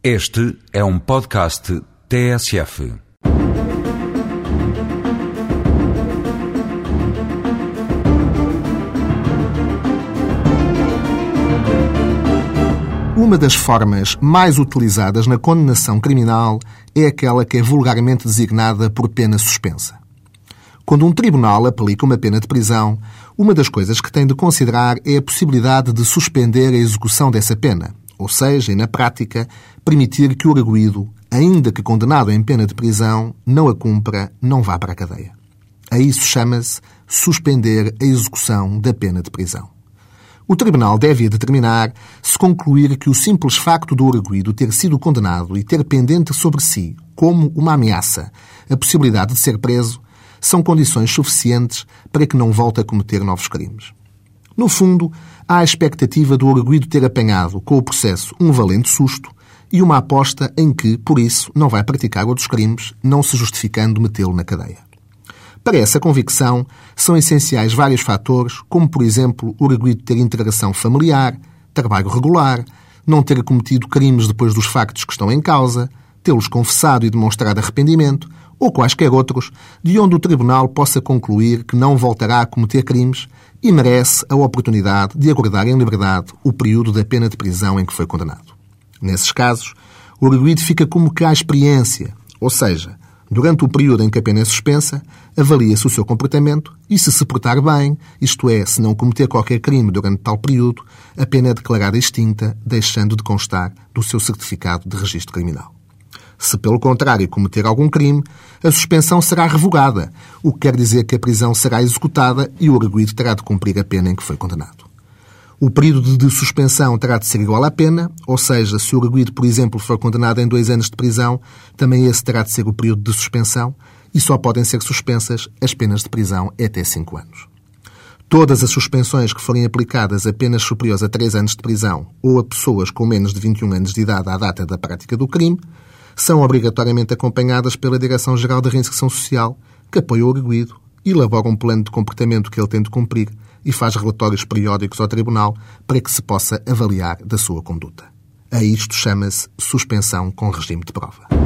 Este é um podcast TSF. Uma das formas mais utilizadas na condenação criminal é aquela que é vulgarmente designada por pena suspensa. Quando um tribunal aplica uma pena de prisão, uma das coisas que tem de considerar é a possibilidade de suspender a execução dessa pena, ou seja, e na prática, permitir que o arguído, ainda que condenado em pena de prisão, não a cumpra, não vá para a cadeia. A isso chama-se suspender a execução da pena de prisão. O Tribunal deve determinar se concluir que o simples facto do arguído ter sido condenado e ter pendente sobre si, como uma ameaça, a possibilidade de ser preso, são condições suficientes para que não volte a cometer novos crimes. No fundo, há a expectativa do arguído ter apanhado, com o processo, um valente susto e uma aposta em que, por isso, não vai praticar outros crimes, não se justificando metê-lo na cadeia. Para essa convicção, são essenciais vários fatores, como, por exemplo, o arguído ter integração familiar, trabalho regular, não ter cometido crimes depois dos factos que estão em causa, tê-los confessado e demonstrado arrependimento, ou quaisquer outros, de onde o Tribunal possa concluir que não voltará a cometer crimes e merece a oportunidade de aguardar em liberdade o período da pena de prisão em que foi condenado. Nesses casos, o arguído fica como que à experiência, ou seja, durante o período em que a pena é suspensa, avalia-se o seu comportamento e, se se portar bem, isto é, se não cometer qualquer crime durante tal período, a pena é declarada extinta, deixando de constar do seu certificado de registro criminal. Se, pelo contrário, cometer algum crime, a suspensão será revogada, o que quer dizer que a prisão será executada e o arguído terá de cumprir a pena em que foi condenado. O período de suspensão terá de ser igual à pena, ou seja, se o arguído, por exemplo, for condenado em dois anos de prisão, também esse terá de ser o período de suspensão e só podem ser suspensas as penas de prisão até cinco anos. Todas as suspensões que forem aplicadas a penas superiores a três anos de prisão ou a pessoas com menos de 21 anos de idade à data da prática do crime são obrigatoriamente acompanhadas pela Direção-Geral da Reinserção Social, que apoia o arguído, elabora um plano de comportamento que ele tem de cumprir e faz relatórios periódicos ao Tribunal para que se possa avaliar da sua conduta. A isto chama-se suspensão com regime de prova.